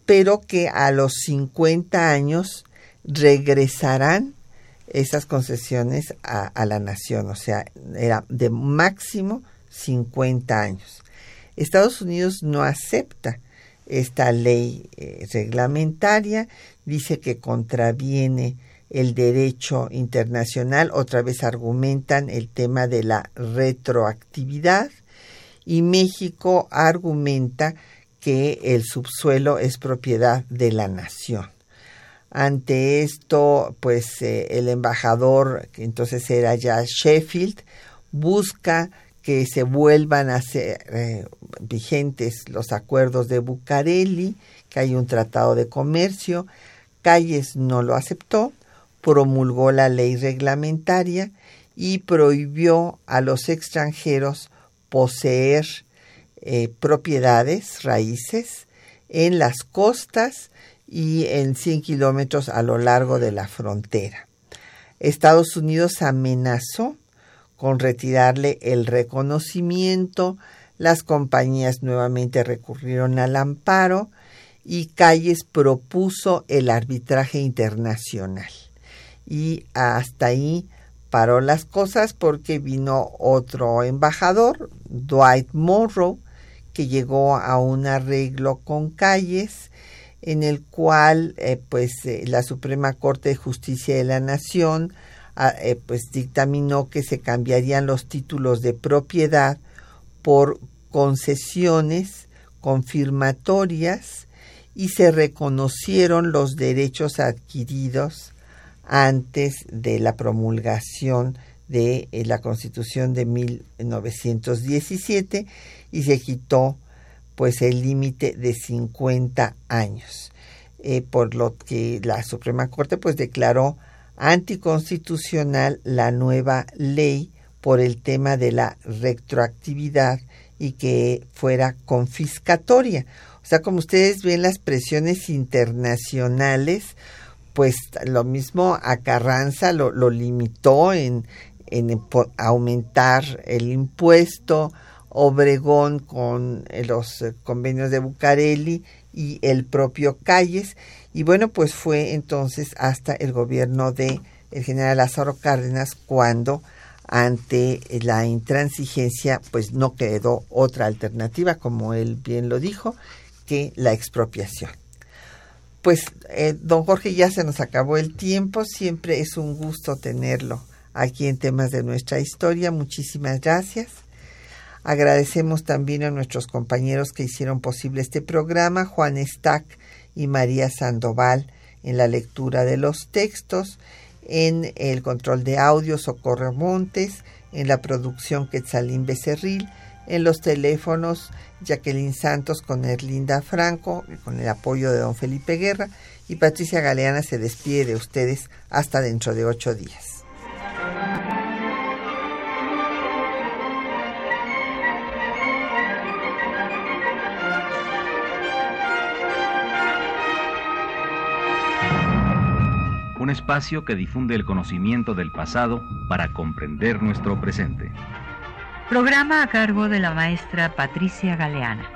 pero que a los 50 años regresarán esas concesiones a, la nación, o sea, era de máximo 50 años. Estados Unidos no acepta esta ley eh, reglamentaria, dice que contraviene el derecho internacional, otra vez argumentan el tema de la retroactividad y México argumenta que el subsuelo es propiedad de la nación. Ante esto, pues eh, el embajador, que entonces era ya Sheffield, busca que se vuelvan a ser eh, vigentes los acuerdos de Bucareli, que hay un tratado de comercio. Calles no lo aceptó promulgó la ley reglamentaria y prohibió a los extranjeros poseer eh, propiedades, raíces, en las costas y en 100 kilómetros a lo largo de la frontera. Estados Unidos amenazó con retirarle el reconocimiento, las compañías nuevamente recurrieron al amparo y Calles propuso el arbitraje internacional y hasta ahí paró las cosas porque vino otro embajador, Dwight Morrow, que llegó a un arreglo con calles en el cual eh, pues eh, la Suprema Corte de Justicia de la Nación ah, eh, pues dictaminó que se cambiarían los títulos de propiedad por concesiones confirmatorias y se reconocieron los derechos adquiridos antes de la promulgación de eh, la Constitución de 1917 y se quitó pues el límite de 50 años, eh, por lo que la Suprema Corte pues declaró anticonstitucional la nueva ley por el tema de la retroactividad y que fuera confiscatoria. O sea, como ustedes ven las presiones internacionales, pues lo mismo a Carranza lo, limitó en, en aumentar el impuesto, Obregón con los convenios de Bucareli y el propio Calles. Y bueno, pues fue entonces hasta el gobierno de el general Lázaro Cárdenas cuando ante la intransigencia pues no quedó otra alternativa, como él bien lo dijo, que la expropiación. Pues eh, don Jorge ya se nos acabó el tiempo, siempre es un gusto tenerlo aquí en temas de nuestra historia. Muchísimas gracias. Agradecemos también a nuestros compañeros que hicieron posible este programa, Juan Stack y María Sandoval en la lectura de los textos, en el control de audio Socorro Montes, en la producción Quetzalín Becerril, en los teléfonos Jacqueline Santos con Erlinda Franco, con el apoyo de don Felipe Guerra, y Patricia Galeana se despide de ustedes hasta dentro de ocho días. un espacio que difunde el conocimiento del pasado para comprender nuestro presente. Programa a cargo de la maestra Patricia Galeana.